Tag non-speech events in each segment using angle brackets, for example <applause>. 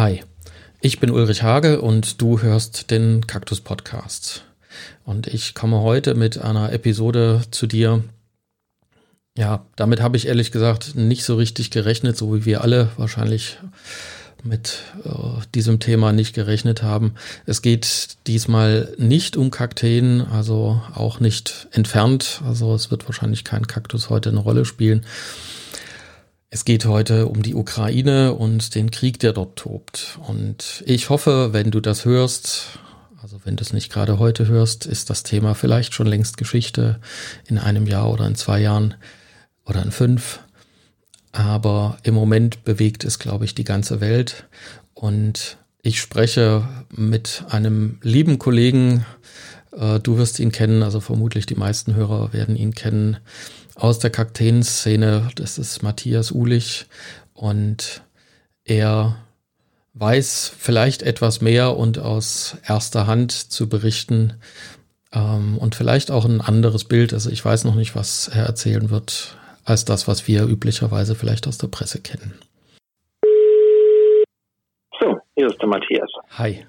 Hi, ich bin Ulrich Hage und du hörst den Kaktus Podcast. Und ich komme heute mit einer Episode zu dir. Ja, damit habe ich ehrlich gesagt nicht so richtig gerechnet, so wie wir alle wahrscheinlich mit äh, diesem Thema nicht gerechnet haben. Es geht diesmal nicht um Kakteen, also auch nicht entfernt. Also es wird wahrscheinlich kein Kaktus heute eine Rolle spielen. Es geht heute um die Ukraine und den Krieg, der dort tobt. Und ich hoffe, wenn du das hörst, also wenn du es nicht gerade heute hörst, ist das Thema vielleicht schon längst Geschichte in einem Jahr oder in zwei Jahren oder in fünf. Aber im Moment bewegt es, glaube ich, die ganze Welt. Und ich spreche mit einem lieben Kollegen, äh, du wirst ihn kennen, also vermutlich die meisten Hörer werden ihn kennen, aus der Kakteen-Szene. Das ist Matthias Ulich und er weiß vielleicht etwas mehr und aus erster Hand zu berichten ähm, und vielleicht auch ein anderes Bild. Also ich weiß noch nicht, was er erzählen wird, als das, was wir üblicherweise vielleicht aus der Presse kennen. So, hier ist der Matthias. Hi.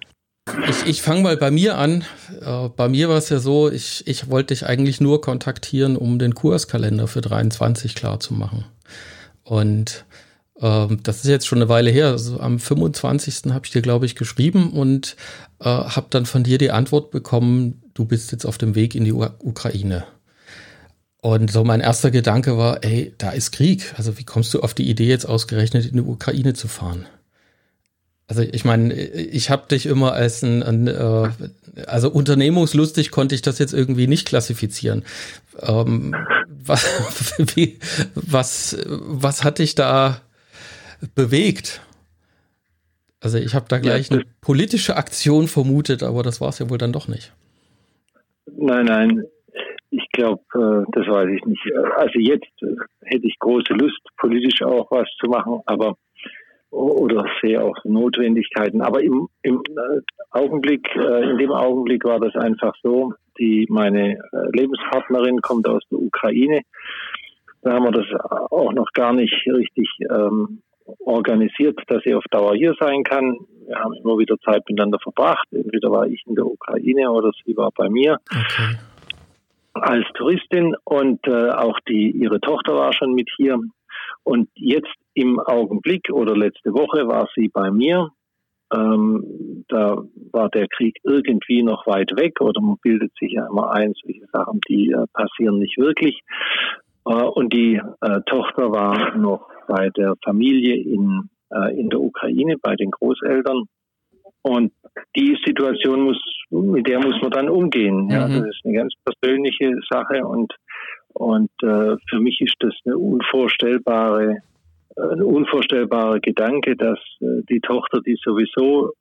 Ich, ich fange mal bei mir an. Äh, bei mir war es ja so, ich, ich wollte dich eigentlich nur kontaktieren, um den Kurskalender für 23 klar zu machen. Und ähm, das ist jetzt schon eine Weile her. Also am 25. habe ich dir, glaube ich, geschrieben und äh, habe dann von dir die Antwort bekommen, du bist jetzt auf dem Weg in die U Ukraine. Und so mein erster Gedanke war, ey, da ist Krieg. Also wie kommst du auf die Idee, jetzt ausgerechnet in die Ukraine zu fahren? Also ich meine, ich habe dich immer als ein, ein äh, also unternehmungslustig konnte ich das jetzt irgendwie nicht klassifizieren. Ähm, <laughs> was, wie, was, was hat dich da bewegt? Also ich habe da gleich ja, eine politische Aktion vermutet, aber das war es ja wohl dann doch nicht. Nein, nein, ich glaube, äh, das weiß ich nicht. Also jetzt hätte ich große Lust, politisch auch was zu machen, aber oder sehe auch Notwendigkeiten. Aber im, im äh, Augenblick, äh, in dem Augenblick war das einfach so, die, meine äh, Lebenspartnerin kommt aus der Ukraine. Da haben wir das auch noch gar nicht richtig ähm, organisiert, dass sie auf Dauer hier sein kann. Wir haben immer wieder Zeit miteinander verbracht. Entweder war ich in der Ukraine oder sie war bei mir. Okay. Als Touristin und äh, auch die ihre Tochter war schon mit hier. Und jetzt im Augenblick oder letzte Woche war sie bei mir. Ähm, da war der Krieg irgendwie noch weit weg oder man bildet sich ja immer ein, solche Sachen, die äh, passieren nicht wirklich. Äh, und die äh, Tochter war noch bei der Familie in, äh, in der Ukraine, bei den Großeltern. Und die Situation muss, mit der muss man dann umgehen. Ja, mhm. das ist eine ganz persönliche Sache und und äh, für mich ist das eine unvorstellbare, ein unvorstellbarer Gedanke, dass äh, die Tochter, die sowieso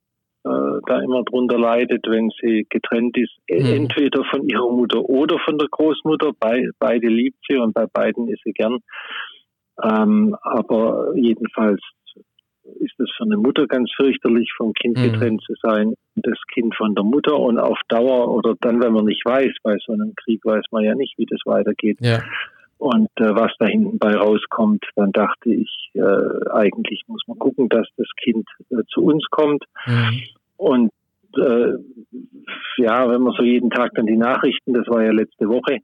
äh, da immer drunter leidet, wenn sie getrennt ist, mhm. entweder von ihrer Mutter oder von der Großmutter. Bei, beide liebt sie und bei beiden ist sie gern. Ähm, aber jedenfalls ist es für eine Mutter ganz fürchterlich, vom Kind mhm. getrennt zu sein, das Kind von der Mutter und auf Dauer oder dann, wenn man nicht weiß, bei so einem Krieg weiß man ja nicht, wie das weitergeht. Ja. Und äh, was da hinten bei rauskommt, dann dachte ich, äh, eigentlich muss man gucken, dass das Kind äh, zu uns kommt. Mhm. Und äh, ja, wenn man so jeden Tag dann die Nachrichten, das war ja letzte Woche,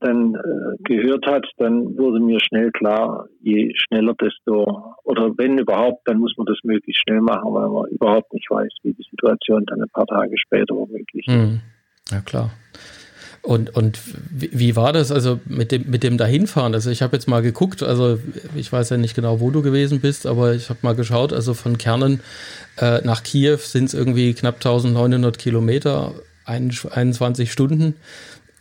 dann äh, gehört hat, dann wurde mir schnell klar, je schneller desto, oder wenn überhaupt, dann muss man das möglichst schnell machen, weil man überhaupt nicht weiß, wie die Situation dann ein paar Tage später womöglich ist. Mhm. Ja, klar. Und, und wie war das also mit dem, mit dem Dahinfahren? Also ich habe jetzt mal geguckt, also ich weiß ja nicht genau, wo du gewesen bist, aber ich habe mal geschaut, also von Kernen äh, nach Kiew sind es irgendwie knapp 1900 Kilometer, 21 Stunden.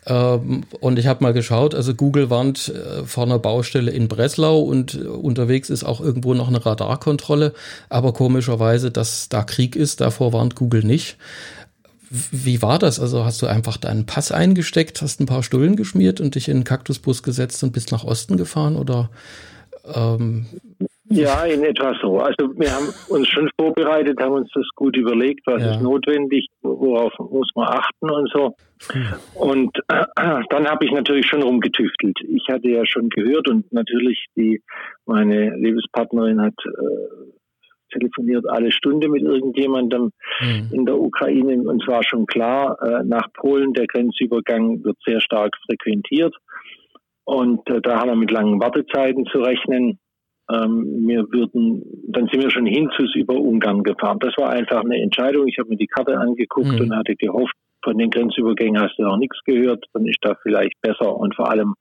Ähm, und ich habe mal geschaut, also Google warnt äh, vor einer Baustelle in Breslau und äh, unterwegs ist auch irgendwo noch eine Radarkontrolle. Aber komischerweise, dass da Krieg ist, davor warnt Google nicht. Wie war das? Also hast du einfach deinen Pass eingesteckt, hast ein paar Stullen geschmiert und dich in einen Kaktusbus gesetzt und bist nach Osten gefahren? Oder ähm, ja, in etwa so. Also wir haben uns schon vorbereitet, haben uns das gut überlegt, was ja. ist notwendig, worauf muss man achten und so. Und äh, <clears throat> dann habe ich natürlich schon rumgetüftelt. Ich hatte ja schon gehört und natürlich die meine Lebenspartnerin hat äh, telefoniert alle Stunde mit irgendjemandem mhm. in der Ukraine. Und zwar schon klar, äh, nach Polen der Grenzübergang wird sehr stark frequentiert. Und äh, da haben wir mit langen Wartezeiten zu rechnen. Ähm, wir würden, dann sind wir schon hinzus über Ungarn gefahren. Das war einfach eine Entscheidung. Ich habe mir die Karte angeguckt mhm. und hatte gehofft, von den Grenzübergängen hast du noch nichts gehört, dann ist da vielleicht besser. Und vor allem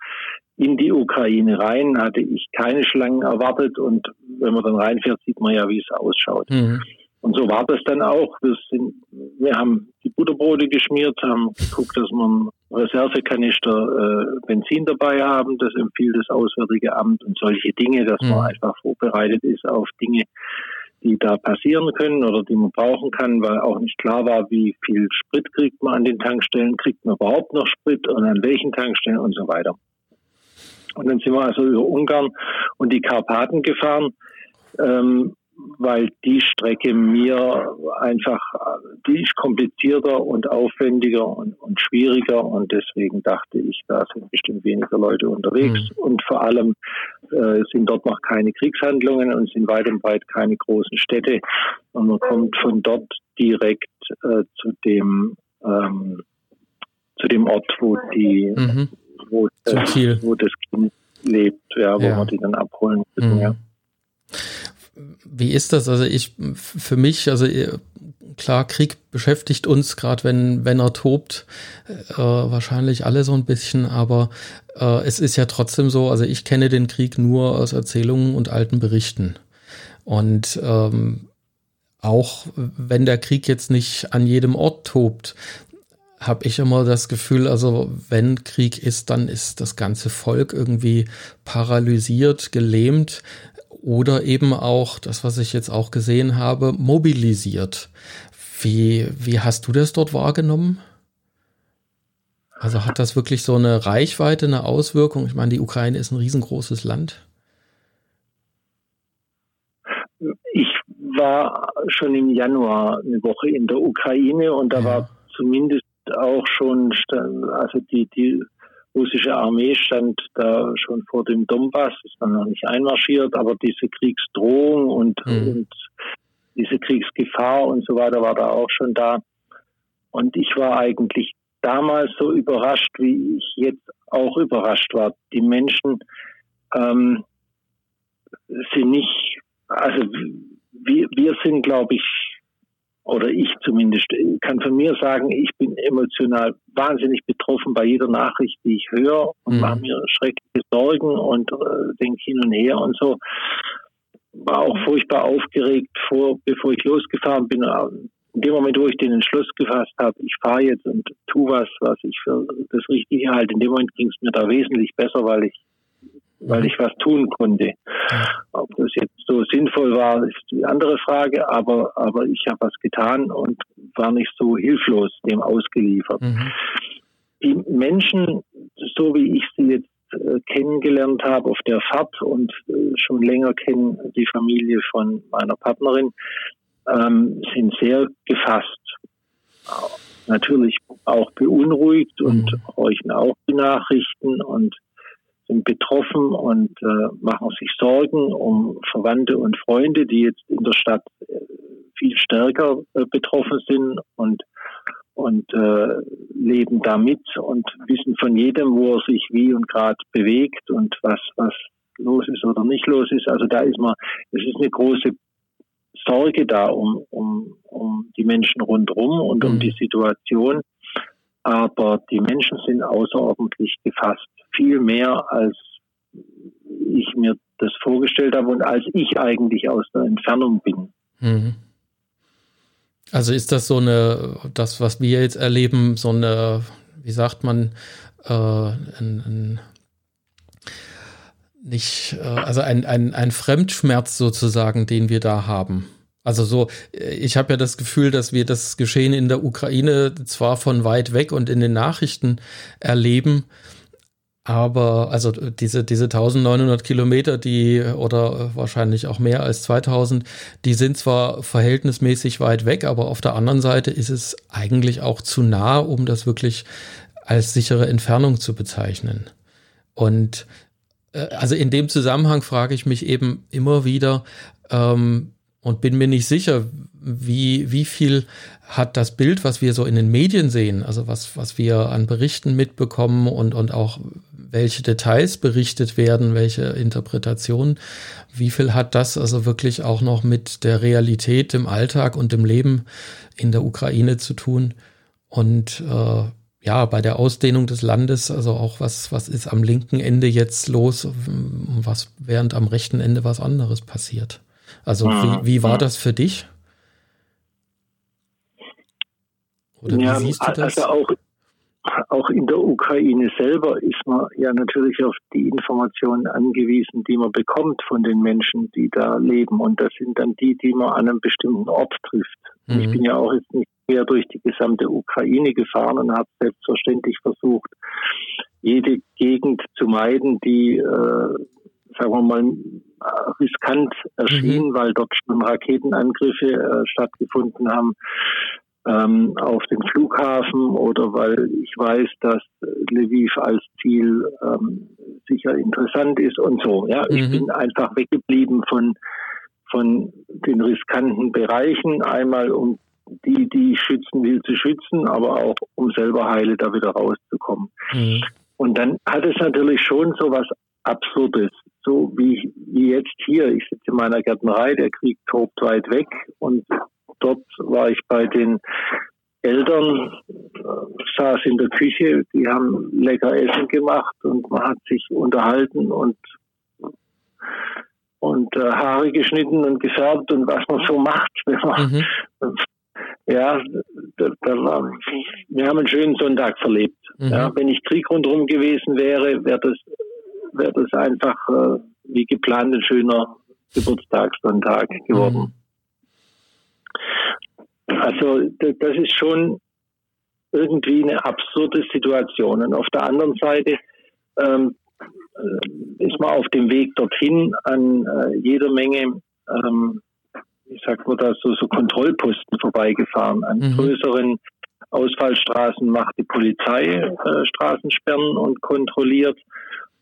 in die Ukraine rein hatte ich keine Schlangen erwartet. Und wenn man dann reinfährt, sieht man ja, wie es ausschaut. Mhm. Und so war das dann auch. Wir, sind, wir haben die Butterbrote geschmiert, haben geguckt, dass wir einen Reservekanister äh, Benzin dabei haben. Das empfiehlt das Auswärtige Amt und solche Dinge, dass mhm. man einfach vorbereitet ist auf Dinge, die da passieren können oder die man brauchen kann, weil auch nicht klar war, wie viel Sprit kriegt man an den Tankstellen, kriegt man überhaupt noch Sprit und an welchen Tankstellen und so weiter. Und dann sind wir also über Ungarn und die Karpaten gefahren. Ähm, weil die Strecke mir einfach, die ist komplizierter und aufwendiger und, und schwieriger und deswegen dachte ich, da sind bestimmt weniger Leute unterwegs mhm. und vor allem äh, sind dort noch keine Kriegshandlungen und sind weit und breit keine großen Städte und man kommt von dort direkt äh, zu dem ähm, zu dem Ort, wo die mhm. wo, das, wo das Kind lebt, ja, wo ja. man die dann abholen müssen, mhm. ja. Wie ist das? Also ich, für mich, also äh, klar, Krieg beschäftigt uns, gerade wenn, wenn er tobt, äh, wahrscheinlich alle so ein bisschen, aber äh, es ist ja trotzdem so, also ich kenne den Krieg nur aus Erzählungen und alten Berichten. Und ähm, auch wenn der Krieg jetzt nicht an jedem Ort tobt, habe ich immer das Gefühl, also wenn Krieg ist, dann ist das ganze Volk irgendwie paralysiert, gelähmt oder eben auch das, was ich jetzt auch gesehen habe, mobilisiert. Wie, wie hast du das dort wahrgenommen? Also hat das wirklich so eine Reichweite, eine Auswirkung? Ich meine, die Ukraine ist ein riesengroßes Land. Ich war schon im Januar eine Woche in der Ukraine und da ja. war zumindest auch schon, also die, die russische Armee stand da schon vor dem Donbass, ist dann noch nicht einmarschiert, aber diese Kriegsdrohung und, mhm. und diese Kriegsgefahr und so weiter war da auch schon da. Und ich war eigentlich damals so überrascht, wie ich jetzt auch überrascht war. Die Menschen ähm, sind nicht, also wir, wir sind, glaube ich, oder ich zumindest kann von mir sagen, ich bin emotional wahnsinnig betroffen bei jeder Nachricht, die ich höre und mhm. mache mir schreckliche Sorgen und äh, denke hin und her und so. War auch furchtbar aufgeregt, vor, bevor ich losgefahren bin. In dem Moment, wo ich den Entschluss gefasst habe, ich fahre jetzt und tu was, was ich für das Richtige halte, in dem Moment ging es mir da wesentlich besser, weil ich weil ich was tun konnte. Ob das jetzt so sinnvoll war, ist die andere Frage, aber, aber ich habe was getan und war nicht so hilflos dem ausgeliefert. Mhm. Die Menschen, so wie ich sie jetzt äh, kennengelernt habe auf der Fahrt und äh, schon länger kennen die Familie von meiner Partnerin, ähm, sind sehr gefasst. Natürlich auch beunruhigt und mhm. horchen auch die Nachrichten und sind betroffen und äh, machen sich Sorgen um Verwandte und Freunde, die jetzt in der Stadt äh, viel stärker äh, betroffen sind und und äh, leben damit und wissen von jedem, wo er sich wie und gerade bewegt und was was los ist oder nicht los ist. Also da ist man, es ist eine große Sorge da um um um die Menschen rundherum und mhm. um die Situation. Aber die Menschen sind außerordentlich gefasst viel mehr, als ich mir das vorgestellt habe und als ich eigentlich aus der Entfernung bin. Mhm. Also ist das so eine, das, was wir jetzt erleben, so eine, wie sagt man, äh, ein, ein nicht, äh, also ein, ein, ein Fremdschmerz sozusagen, den wir da haben. Also so, ich habe ja das Gefühl, dass wir das Geschehen in der Ukraine zwar von weit weg und in den Nachrichten erleben, aber also diese, diese 1900 Kilometer, die oder wahrscheinlich auch mehr als 2000, die sind zwar verhältnismäßig weit weg, aber auf der anderen Seite ist es eigentlich auch zu nah, um das wirklich als sichere Entfernung zu bezeichnen. Und äh, also in dem Zusammenhang frage ich mich eben immer wieder, ähm, und bin mir nicht sicher, wie, wie viel hat das Bild, was wir so in den Medien sehen, also was, was wir an Berichten mitbekommen und, und auch welche Details berichtet werden, welche Interpretationen, wie viel hat das also wirklich auch noch mit der Realität im Alltag und dem Leben in der Ukraine zu tun? Und äh, ja, bei der Ausdehnung des Landes, also auch was, was ist am linken Ende jetzt los, was während am rechten Ende was anderes passiert. Also wie, wie war das für dich? Oder ja, wie siehst du das? Also auch, auch in der Ukraine selber ist man ja natürlich auf die Informationen angewiesen, die man bekommt von den Menschen, die da leben. Und das sind dann die, die man an einem bestimmten Ort trifft. Mhm. Ich bin ja auch jetzt nicht mehr durch die gesamte Ukraine gefahren und habe selbstverständlich versucht, jede Gegend zu meiden, die, äh, sagen wir mal, riskant erschien, mhm. weil dort schon Raketenangriffe äh, stattgefunden haben ähm, auf den Flughafen oder weil ich weiß, dass Lviv als Ziel ähm, sicher interessant ist und so. Ja, mhm. ich bin einfach weggeblieben von von den riskanten Bereichen, einmal um die, die ich schützen will, zu schützen, aber auch um selber heile da wieder rauszukommen. Mhm. Und dann hat es natürlich schon so was Absurdes, so wie, wie jetzt hier. Ich sitze in meiner Gärtnerei, der Krieg tobt weit weg und dort war ich bei den Eltern, saß in der Küche, die haben lecker Essen gemacht und man hat sich unterhalten und und äh, Haare geschnitten und gefärbt und was man so macht, <laughs> wenn man mhm. ja, da, da war, wir haben einen schönen Sonntag verlebt. Mhm. Ja, wenn ich Krieg rundherum gewesen wäre, wäre das wäre das einfach äh, wie geplant ein schöner Geburtstagssonntag geworden. Mhm. Also das ist schon irgendwie eine absurde Situation. Und auf der anderen Seite ähm, äh, ist man auf dem Weg dorthin an äh, jeder Menge, ähm, wie sagt man da, so, so Kontrollposten vorbeigefahren. An mhm. größeren Ausfallstraßen macht die Polizei äh, Straßensperren und kontrolliert.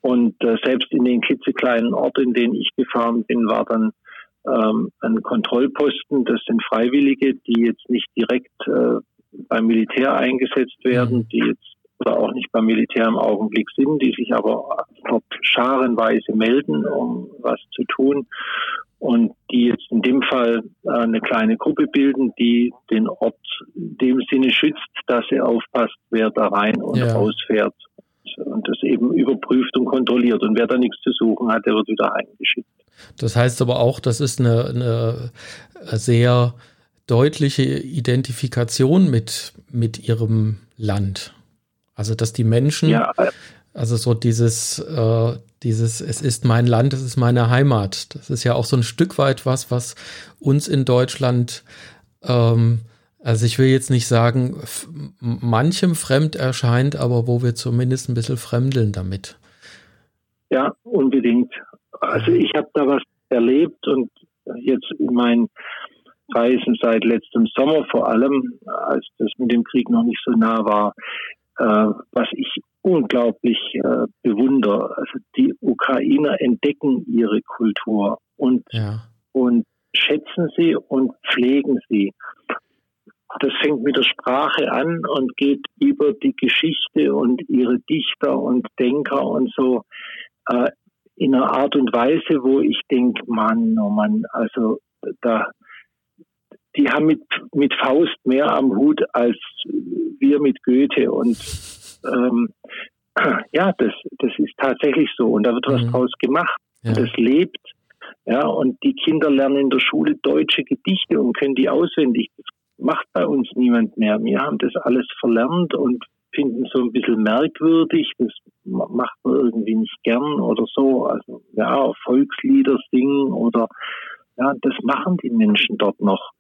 Und äh, selbst in den klitzekleinen Orten, in denen ich gefahren bin, war dann ähm, ein Kontrollposten. Das sind Freiwillige, die jetzt nicht direkt äh, beim Militär eingesetzt werden, mhm. die jetzt oder auch nicht beim Militär im Augenblick sind, die sich aber dort scharenweise melden, um was zu tun und die jetzt in dem Fall äh, eine kleine Gruppe bilden, die den Ort in dem Sinne schützt, dass sie aufpasst, wer da rein und ja. rausfährt und das eben überprüft und kontrolliert. Und wer da nichts zu suchen hat, der wird wieder heimgeschickt. Das heißt aber auch, das ist eine, eine sehr deutliche Identifikation mit, mit ihrem Land. Also, dass die Menschen, ja. also so dieses, äh, dieses, es ist mein Land, es ist meine Heimat. Das ist ja auch so ein Stück weit was, was uns in Deutschland, ähm, also ich will jetzt nicht sagen, manchem fremd erscheint, aber wo wir zumindest ein bisschen fremdeln damit. Ja, unbedingt. Also ich habe da was erlebt und jetzt in meinen Reisen seit letztem Sommer vor allem, als das mit dem Krieg noch nicht so nah war, äh, was ich unglaublich äh, bewundere. Also die Ukrainer entdecken ihre Kultur und, ja. und schätzen sie und pflegen sie. Das fängt mit der Sprache an und geht über die Geschichte und ihre Dichter und Denker und so äh, in einer Art und Weise, wo ich denke, Mann, oh Mann, also da, die haben mit, mit Faust mehr am Hut als wir mit Goethe und ähm, ja, das, das ist tatsächlich so und da wird was mhm. draus gemacht. Ja. Das lebt. Ja, und die Kinder lernen in der Schule deutsche Gedichte und können die auswendig. Das macht bei uns niemand mehr. Wir haben das alles verlernt und finden so ein bisschen merkwürdig. Das macht man irgendwie nicht gern oder so. Also ja, Volkslieder singen oder ja, das machen die Menschen dort noch.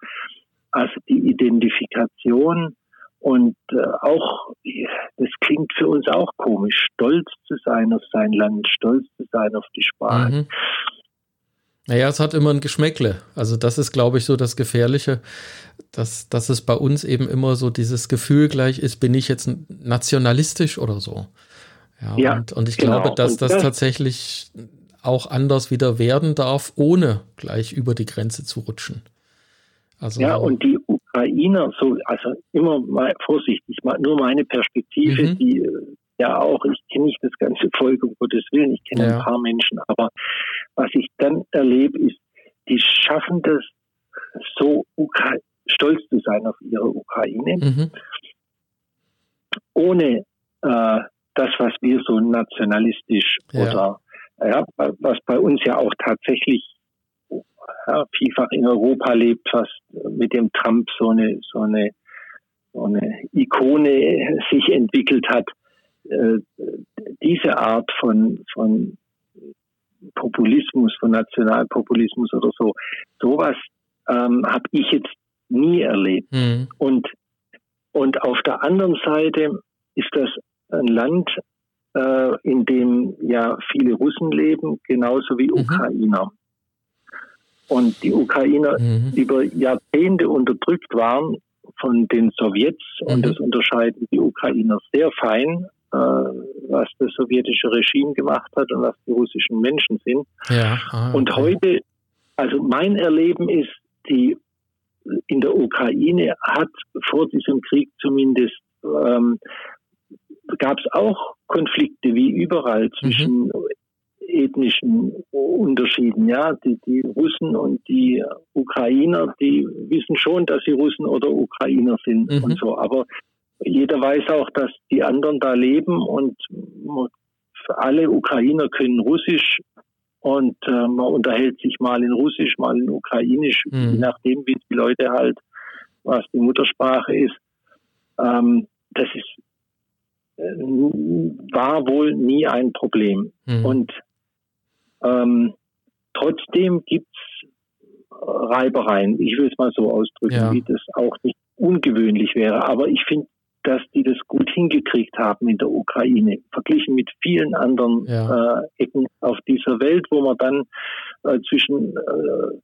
Also die Identifikation und äh, auch, das klingt für uns auch komisch, stolz zu sein auf sein Land, stolz zu sein auf die Sprache. Mhm. Naja, es hat immer ein Geschmäckle. Also das ist, glaube ich, so das Gefährliche, dass, dass es bei uns eben immer so dieses Gefühl gleich ist, bin ich jetzt nationalistisch oder so. Ja, ja und, und ich genau. glaube, dass das, das tatsächlich auch anders wieder werden darf, ohne gleich über die Grenze zu rutschen. Also, ja, und die Ukrainer, so, also immer mal vorsichtig, mal, nur meine Perspektive, mhm. die ja auch, ich kenne nicht das ganze Volk, um Gottes Willen, ich kenne ja. ein paar Menschen, aber was ich dann erlebe, ist, die schaffen das so Ukra stolz zu sein auf ihre Ukraine, mhm. ohne äh, das, was wir so nationalistisch ja. oder ja, was bei uns ja auch tatsächlich ja, vielfach in Europa lebt, was mit dem Trump so eine, so eine, so eine Ikone sich entwickelt hat. Äh, diese Art von, von Populismus, von Nationalpopulismus oder so, sowas ähm, habe ich jetzt nie erlebt. Mhm. Und, und auf der anderen Seite ist das ein Land, äh, in dem ja viele Russen leben, genauso wie mhm. Ukrainer. Und die Ukrainer mhm. über Jahrzehnte unterdrückt waren von den Sowjets mhm. und das unterscheiden die Ukrainer sehr fein, was das sowjetische Regime gemacht hat und was die russischen Menschen sind. Ja. Ah, okay. Und heute, also mein Erleben ist, die in der Ukraine hat vor diesem Krieg zumindest ähm, gab es auch Konflikte wie überall zwischen mhm. ethnischen Unterschieden. Ja, die, die Russen und die Ukrainer, die wissen schon, dass sie Russen oder Ukrainer sind mhm. und so. Aber jeder weiß auch, dass die anderen da leben und alle Ukrainer können Russisch und äh, man unterhält sich mal in Russisch, mal in Ukrainisch, mhm. je nachdem, wie die Leute halt, was die Muttersprache ist. Ähm, das ist war wohl nie ein Problem. Mhm. Und ähm, trotzdem gibt's Reibereien. Ich will es mal so ausdrücken, ja. wie das auch nicht ungewöhnlich wäre. Aber ich finde, dass die das gut hingekriegt haben in der Ukraine, verglichen mit vielen anderen ja. äh, Ecken auf dieser Welt, wo man dann äh, zwischen, äh,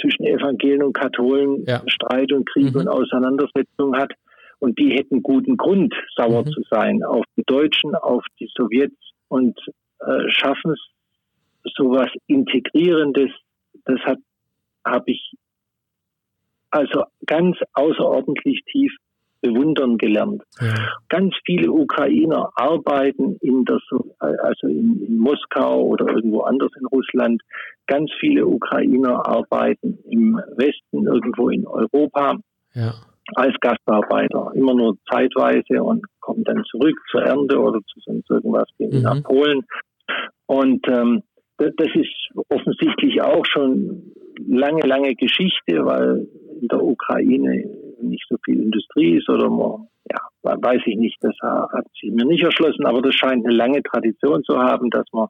zwischen Evangelien und Katholen ja. Streit und Krieg mhm. und Auseinandersetzung hat. Und die hätten guten Grund, sauer mhm. zu sein auf die Deutschen, auf die Sowjets und äh, schaffen es, sowas Integrierendes. Das hat habe ich also ganz außerordentlich tief bewundern gelernt. Ja. Ganz viele Ukrainer arbeiten in der, also in, in, Moskau oder irgendwo anders in Russland. Ganz viele Ukrainer arbeiten im Westen, irgendwo in Europa. Ja als Gastarbeiter, immer nur zeitweise und kommen dann zurück zur Ernte oder zu sonst irgendwas, gehen mhm. nach Polen. Und ähm, das ist offensichtlich auch schon lange, lange Geschichte, weil in der Ukraine nicht so viel Industrie ist oder man ja, weiß ich nicht, das hat sich mir nicht erschlossen, aber das scheint eine lange Tradition zu haben, dass man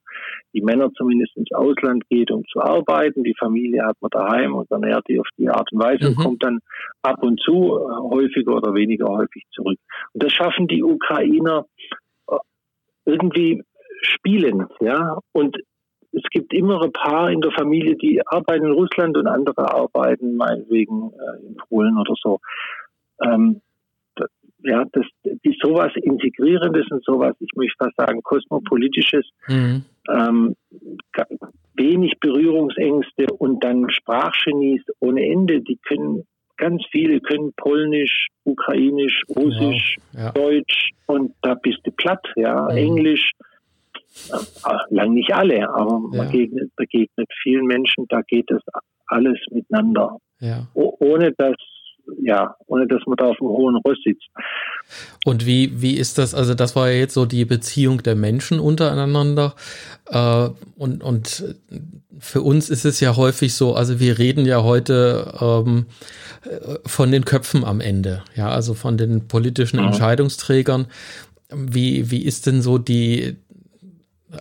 die Männer zumindest ins Ausland geht, um zu arbeiten. Die Familie hat man daheim und ernährt die auf die Art und Weise mhm. und kommt dann ab und zu äh, häufiger oder weniger häufig zurück. Und das schaffen die Ukrainer äh, irgendwie spielend, ja. Und es gibt immer ein paar in der Familie, die arbeiten in Russland und andere arbeiten meinetwegen äh, in Polen oder so. Ähm, ja, das, die sowas Integrierendes und sowas, ich möchte fast sagen, kosmopolitisches, mhm. ähm, wenig Berührungsängste und dann Sprachgenies ohne Ende, die können ganz viele können Polnisch, Ukrainisch, Russisch, ja, ja. Deutsch und da bist du platt, ja, mhm. Englisch. Äh, lang nicht alle, aber man ja. begegnet, begegnet vielen Menschen, da geht es alles miteinander. Ja. ohne dass ja, ohne dass man da auf dem hohen Ross sitzt. Und wie, wie ist das, also das war ja jetzt so die Beziehung der Menschen untereinander äh, und, und für uns ist es ja häufig so, also wir reden ja heute ähm, von den Köpfen am Ende, ja, also von den politischen mhm. Entscheidungsträgern. Wie, wie ist denn so die,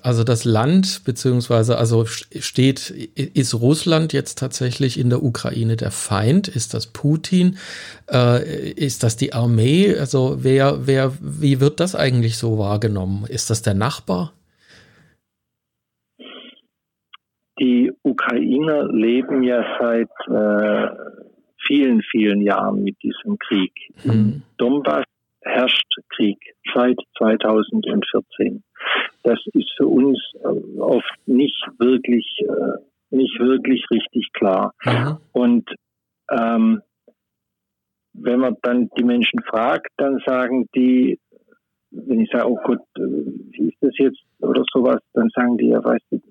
also das Land, beziehungsweise also steht, ist Russland jetzt tatsächlich in der Ukraine der Feind? Ist das Putin? Äh, ist das die Armee? Also wer, wer, wie wird das eigentlich so wahrgenommen? Ist das der Nachbar? Die Ukrainer leben ja seit äh, vielen, vielen Jahren mit diesem Krieg. Hm. Donbass herrscht Krieg seit 2014. das ist für uns äh, oft nicht wirklich, äh, nicht wirklich richtig klar. Mhm. Und ähm, wenn man dann die Menschen fragt, dann sagen die, wenn ich sage, oh Gott, äh, wie ist das jetzt oder sowas, dann sagen die, ja, weißt du,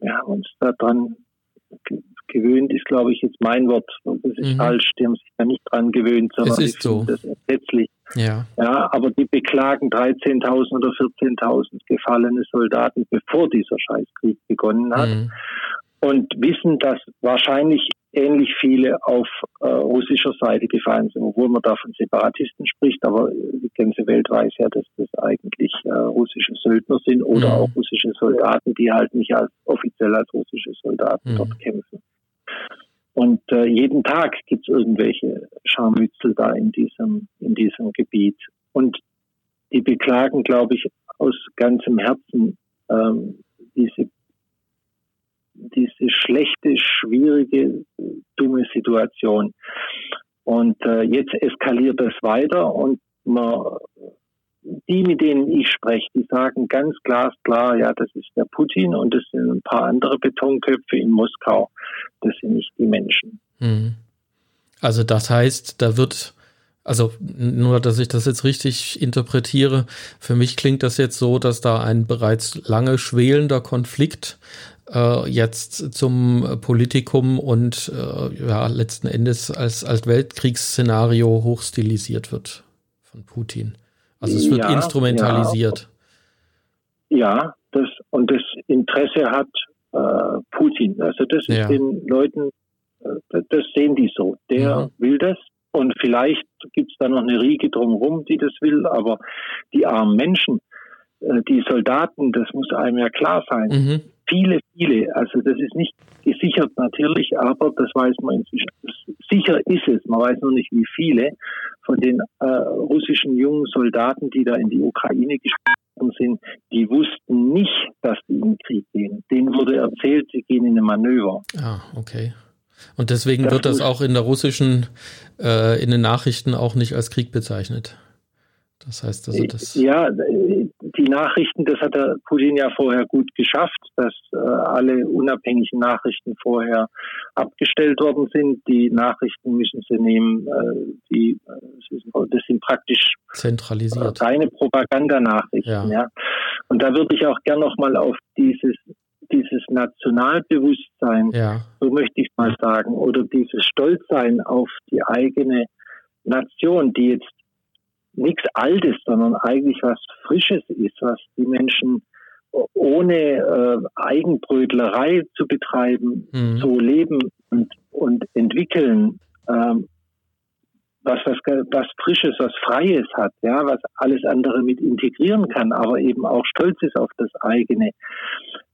wir haben uns daran gewöhnt, ist glaube ich jetzt mein Wort, das ist mhm. falsch, die haben sich da nicht dran gewöhnt, sondern es ist so. das entsetzlich. Ja. ja, aber die beklagen 13.000 oder 14.000 gefallene Soldaten, bevor dieser Scheißkrieg begonnen hat. Mhm. Und wissen, dass wahrscheinlich ähnlich viele auf äh, russischer Seite gefallen sind, obwohl man da von Separatisten spricht, aber die ganze Welt weiß ja, dass das eigentlich äh, russische Söldner sind oder mhm. auch russische Soldaten, die halt nicht als offiziell als russische Soldaten mhm. dort kämpfen. Und äh, jeden Tag gibt es irgendwelche Scharmützel da in diesem, in diesem Gebiet. Und die beklagen, glaube ich, aus ganzem Herzen ähm, diese diese schlechte, schwierige, dumme Situation. Und äh, jetzt eskaliert das weiter und man, die, mit denen ich spreche, die sagen ganz glasklar, ja, das ist der Putin und das sind ein paar andere Betonköpfe in Moskau. Das sind nicht die Menschen. Mhm. Also das heißt, da wird also nur, dass ich das jetzt richtig interpretiere, für mich klingt das jetzt so, dass da ein bereits lange schwelender Konflikt äh, jetzt zum Politikum und äh, ja, letzten Endes als, als Weltkriegsszenario hochstilisiert wird von Putin. Also es wird ja, instrumentalisiert. Ja, ja, das und das Interesse hat äh, Putin. Also das ist ja. den Leuten, äh, das sehen die so. Der mhm. will das und vielleicht gibt es da noch eine Riege drumherum, die das will, aber die armen Menschen, äh, die Soldaten, das muss einem ja klar sein. Mhm viele, viele. Also das ist nicht gesichert natürlich, aber das weiß man inzwischen. Sicher ist es, man weiß nur nicht wie viele von den äh, russischen jungen Soldaten, die da in die Ukraine gesprungen sind, die wussten nicht, dass die in den Krieg gehen. Denen wurde erzählt, sie gehen in ein Manöver. Ah, okay. Und deswegen das wird das auch in der russischen, äh, in den Nachrichten auch nicht als Krieg bezeichnet. Das heißt also, das. Ja, die Nachrichten, das hat der Putin ja vorher gut geschafft, dass äh, alle unabhängigen Nachrichten vorher abgestellt worden sind. Die Nachrichten müssen sie nehmen, äh, die, äh, das sind praktisch zentralisiert. reine Propagandanachrichten. Ja. ja. Und da würde ich auch gern nochmal auf dieses dieses Nationalbewusstsein, ja. so möchte ich mal sagen, oder dieses Stolzsein auf die eigene Nation, die jetzt nichts Altes, sondern eigentlich was Frisches ist, was die Menschen ohne äh, Eigenbrötlerei zu betreiben, mhm. so leben und, und entwickeln, ähm, was, was, was Frisches, was Freies hat, ja, was alles andere mit integrieren kann, aber eben auch stolz ist auf das eigene.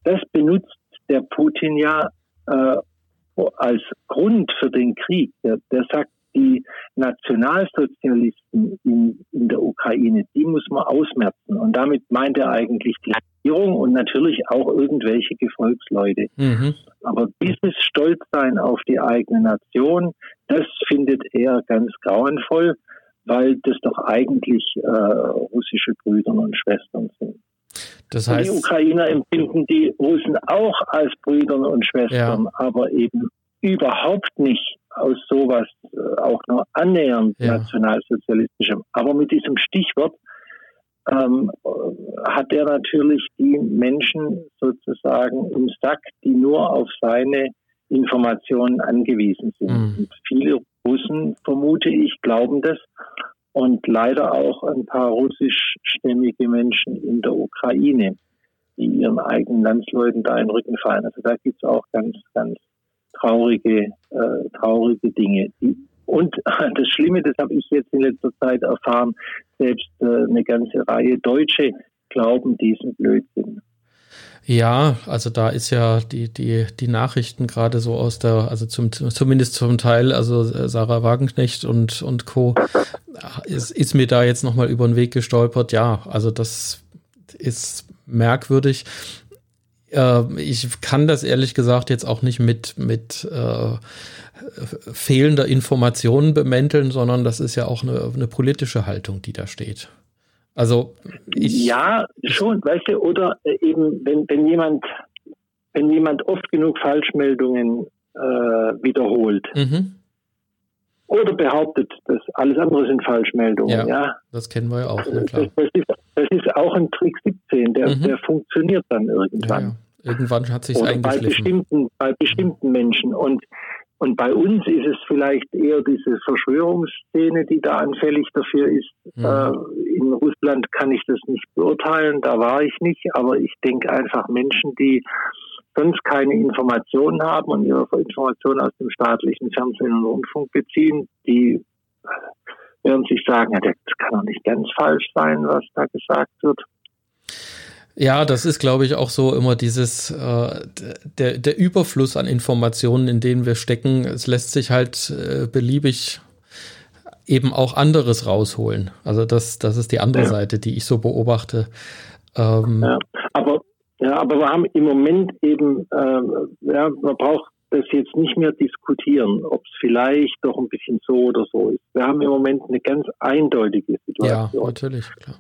Das benutzt der Putin ja äh, als Grund für den Krieg. Der, der sagt, die Nationalsozialisten in, in der Ukraine, die muss man ausmerzen. Und damit meint er eigentlich die Regierung und natürlich auch irgendwelche Gefolgsleute. Mhm. Aber dieses Stolzsein auf die eigene Nation, das findet er ganz grauenvoll, weil das doch eigentlich äh, russische Brüder und Schwestern sind. Das heißt, die Ukrainer empfinden die Russen auch als Brüder und Schwestern, ja. aber eben überhaupt nicht aus sowas äh, auch nur annähernd ja. nationalsozialistischem. Aber mit diesem Stichwort ähm, hat er natürlich die Menschen sozusagen im Sack, die nur auf seine Informationen angewiesen sind. Mhm. Und viele Russen, vermute ich, glauben das. Und leider auch ein paar russischstämmige Menschen in der Ukraine, die ihren eigenen Landsleuten da in den Rücken fallen. Also da gibt es auch ganz, ganz traurige, äh, traurige Dinge. Und <laughs> das Schlimme, das habe ich jetzt in letzter Zeit erfahren, selbst äh, eine ganze Reihe Deutsche glauben diesen Blödsinn. Ja, also da ist ja die, die, die Nachrichten gerade so aus der, also zum, zumindest zum Teil, also Sarah Wagenknecht und, und Co. ist, ist mir da jetzt nochmal über den Weg gestolpert. Ja, also das ist merkwürdig. Äh, ich kann das ehrlich gesagt jetzt auch nicht mit, mit äh, fehlender Informationen bemänteln, sondern das ist ja auch eine, eine politische Haltung, die da steht. Also ich ja, schon, weißt du, oder äh, eben wenn, wenn jemand wenn jemand oft genug Falschmeldungen äh, wiederholt mhm. Oder behauptet, dass alles andere sind Falschmeldungen, ja, ja das kennen wir ja auch. Ne, das, das, ist, das, ist, auch ein Trick 17, der, mhm. der funktioniert dann irgendwann. Ja, ja. Irgendwann hat sich. Bei bestimmten, bei bestimmten Menschen und und bei uns ist es vielleicht eher diese Verschwörungsszene, die da anfällig dafür ist. Mhm. Äh, in Russland kann ich das nicht beurteilen, da war ich nicht, aber ich denke einfach Menschen, die sonst keine Informationen haben und ihre Informationen aus dem staatlichen Fernsehen und Rundfunk beziehen, die werden sich sagen, ja, das kann doch nicht ganz falsch sein, was da gesagt wird. Ja, das ist, glaube ich, auch so immer dieses, äh, der, der Überfluss an Informationen, in denen wir stecken. Es lässt sich halt äh, beliebig eben auch anderes rausholen. Also das, das ist die andere ja. Seite, die ich so beobachte. Ähm, ja, aber, ja, aber wir haben im Moment eben, äh, ja, man braucht das jetzt nicht mehr diskutieren, ob es vielleicht doch ein bisschen so oder so ist. Wir haben im Moment eine ganz eindeutige Situation. Ja, natürlich, klar.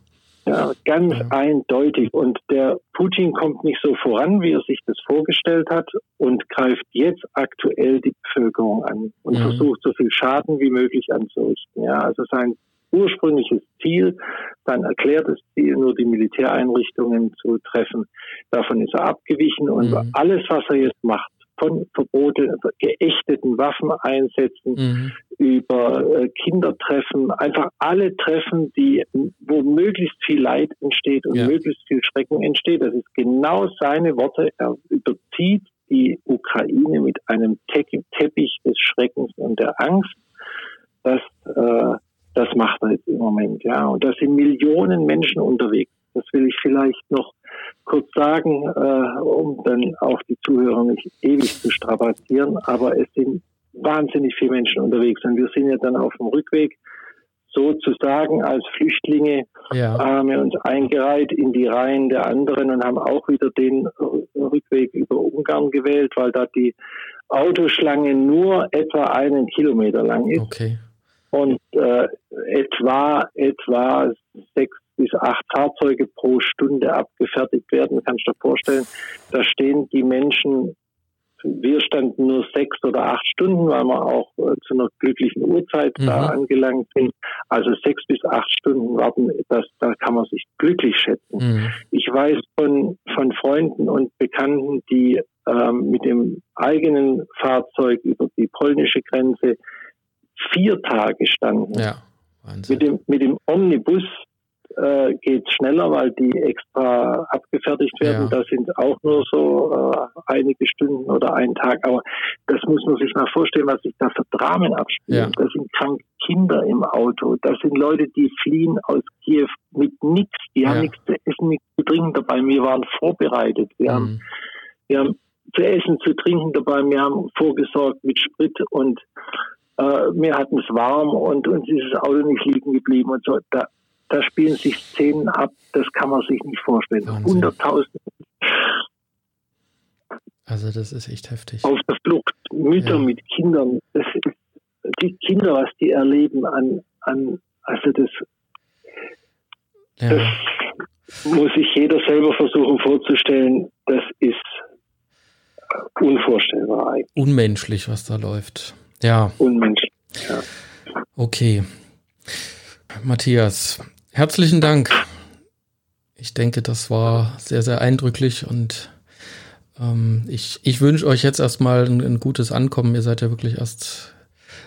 Ja, ganz ja. eindeutig. Und der Putin kommt nicht so voran, wie er sich das vorgestellt hat und greift jetzt aktuell die Bevölkerung an und mhm. versucht so viel Schaden wie möglich anzurichten. Ja, also sein ursprüngliches Ziel, sein erklärtes Ziel, nur die Militäreinrichtungen zu treffen. Davon ist er abgewichen und mhm. alles, was er jetzt macht, von Verbote, also geächteten Waffeneinsätzen mhm. über äh, Kindertreffen, einfach alle Treffen, die, wo möglichst viel Leid entsteht und ja. möglichst viel Schrecken entsteht. Das ist genau seine Worte. Er überzieht die Ukraine mit einem Te Teppich des Schreckens und der Angst. Das, äh, das macht er jetzt im Moment, ja. Und da sind Millionen Menschen unterwegs. Das will ich vielleicht noch kurz sagen, äh, um dann auch die Zuhörer nicht ewig zu strapazieren. Aber es sind wahnsinnig viele Menschen unterwegs und wir sind ja dann auf dem Rückweg sozusagen als Flüchtlinge ja. haben wir uns eingereiht in die Reihen der anderen und haben auch wieder den Rückweg über Ungarn gewählt, weil da die Autoschlange nur etwa einen Kilometer lang ist. Okay. Und äh, etwa etwa sechs bis acht Fahrzeuge pro Stunde abgefertigt werden. Kannst du dir vorstellen, da stehen die Menschen, wir standen nur sechs oder acht Stunden, weil wir auch äh, zu einer glücklichen Uhrzeit mhm. da angelangt sind. Also sechs bis acht Stunden warten, das, da kann man sich glücklich schätzen. Mhm. Ich weiß von, von Freunden und Bekannten, die ähm, mit dem eigenen Fahrzeug über die polnische Grenze vier Tage standen. Ja. Wahnsinn. Mit dem, mit dem Omnibus äh, geht es schneller, weil die extra abgefertigt werden. Ja. Da sind auch nur so äh, einige Stunden oder ein Tag. Aber das muss man sich mal vorstellen, was sich da für Dramen abspielen. Ja. Da sind kranke Kinder im Auto. Das sind Leute, die fliehen aus Kiew mit nichts. Die ja. haben nichts zu essen, nichts zu trinken dabei. Wir waren vorbereitet. Wir, mhm. haben, wir haben zu essen, zu trinken dabei. Wir haben vorgesorgt mit Sprit und äh, wir hatten es warm und uns ist das Auto nicht liegen geblieben und so. Da, da spielen sich Szenen ab, das kann man sich nicht vorstellen. Hunderttausende. Also das ist echt heftig. Auf der Flucht, Mütter ja. mit Kindern. Das ist, die Kinder, was die erleben an, an also das, ja. das muss sich jeder selber versuchen vorzustellen. Das ist unvorstellbar. Unmenschlich, was da läuft. Ja. Unmenschlich. Ja. Okay. Matthias, Herzlichen Dank. Ich denke, das war sehr, sehr eindrücklich und ähm, ich, ich wünsche euch jetzt erstmal ein, ein, gutes Ankommen. Ihr seid ja wirklich erst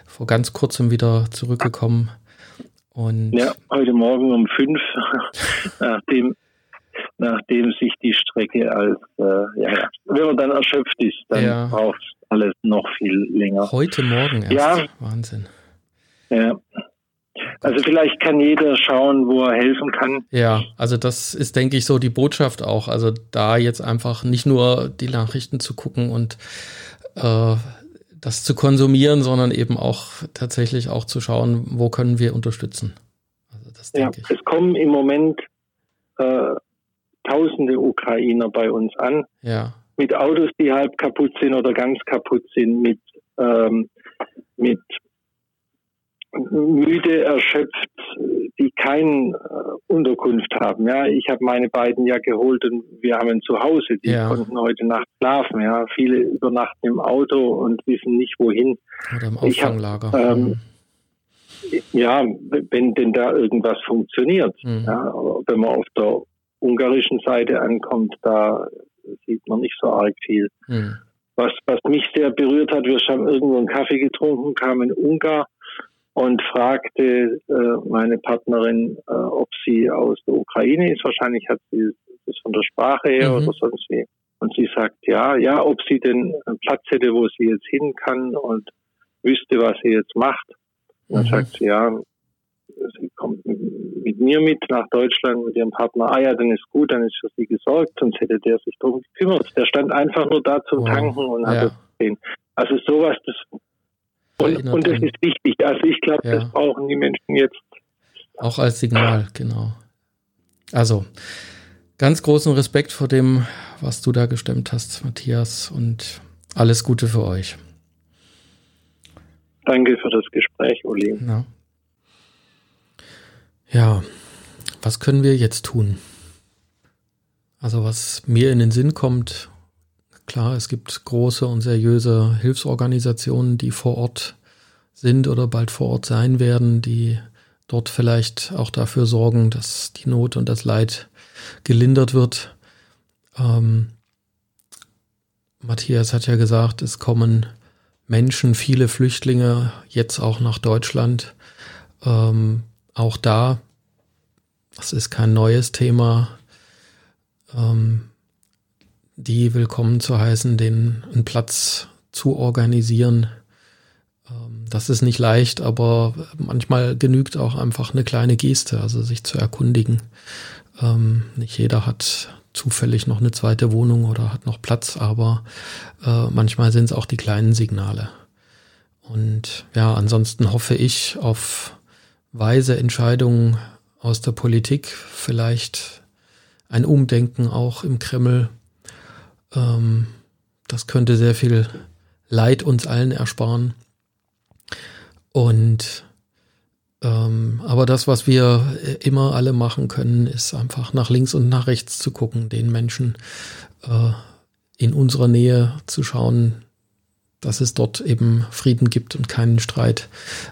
vor ganz kurzem wieder zurückgekommen. Und ja, heute Morgen um fünf, <laughs> nachdem, nachdem sich die Strecke als, äh, ja, wenn man dann erschöpft ist, dann ja. braucht alles noch viel länger. Heute Morgen erst. Ja. Wahnsinn. Ja. Also vielleicht kann jeder schauen, wo er helfen kann. Ja, also das ist, denke ich, so die Botschaft auch. Also da jetzt einfach nicht nur die Nachrichten zu gucken und äh, das zu konsumieren, sondern eben auch tatsächlich auch zu schauen, wo können wir unterstützen. Also das ja, ich. es kommen im Moment äh, tausende Ukrainer bei uns an. Ja. Mit Autos, die halb kaputt sind oder ganz kaputt sind, mit, ähm, mit müde, erschöpft, die keine äh, Unterkunft haben. Ja, ich habe meine beiden ja geholt und wir haben ein Zuhause. Die ja. konnten heute Nacht schlafen. Ja, viele übernachten im Auto und wissen nicht wohin. Oder im Auffanglager. Hab, ähm, mhm. Ja, wenn denn da irgendwas funktioniert. Mhm. Ja, wenn man auf der ungarischen Seite ankommt, da sieht man nicht so arg viel. Mhm. Was, was mich sehr berührt hat, wir haben irgendwo einen Kaffee getrunken, kam ein Ungar und fragte äh, meine Partnerin, äh, ob sie aus der Ukraine ist. Wahrscheinlich hat sie das von der Sprache her mhm. oder sonst wie. Und sie sagt ja, ja, ob sie denn einen Platz hätte, wo sie jetzt hin kann und wüsste, was sie jetzt macht. Und dann mhm. sagt sie, ja, sie kommt mit mir mit nach Deutschland mit ihrem Partner. Ah ja, dann ist gut, dann ist für sie gesorgt, sonst hätte der sich darum gekümmert. Der stand einfach nur da zum Tanken und hat ja. das gesehen. Also sowas, das und, und das ist wichtig. Also ich glaube, ja. das brauchen die Menschen jetzt. Auch als Signal, genau. Also ganz großen Respekt vor dem, was du da gestemmt hast, Matthias, und alles Gute für euch. Danke für das Gespräch, Uli. Ja. Ja, was können wir jetzt tun? Also was mir in den Sinn kommt, Klar, es gibt große und seriöse Hilfsorganisationen, die vor Ort sind oder bald vor Ort sein werden, die dort vielleicht auch dafür sorgen, dass die Not und das Leid gelindert wird. Ähm, Matthias hat ja gesagt, es kommen Menschen, viele Flüchtlinge jetzt auch nach Deutschland. Ähm, auch da, das ist kein neues Thema. Ähm, die willkommen zu heißen, den einen Platz zu organisieren. Ähm, das ist nicht leicht, aber manchmal genügt auch einfach eine kleine Geste, also sich zu erkundigen. Ähm, nicht jeder hat zufällig noch eine zweite Wohnung oder hat noch Platz, aber äh, manchmal sind es auch die kleinen Signale. Und ja, ansonsten hoffe ich auf weise Entscheidungen aus der Politik, vielleicht ein Umdenken auch im Kreml ähm, das könnte sehr viel Leid uns allen ersparen. Und ähm, aber das, was wir immer alle machen können, ist einfach nach links und nach rechts zu gucken, den Menschen äh, in unserer Nähe zu schauen, dass es dort eben Frieden gibt und keinen Streit.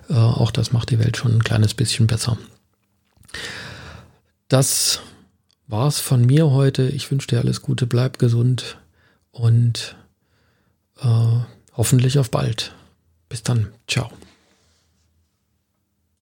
Äh, auch das macht die Welt schon ein kleines bisschen besser. Das war's von mir heute. Ich wünsche dir alles Gute, bleib gesund und äh, hoffentlich auf bald. Bis dann. Ciao.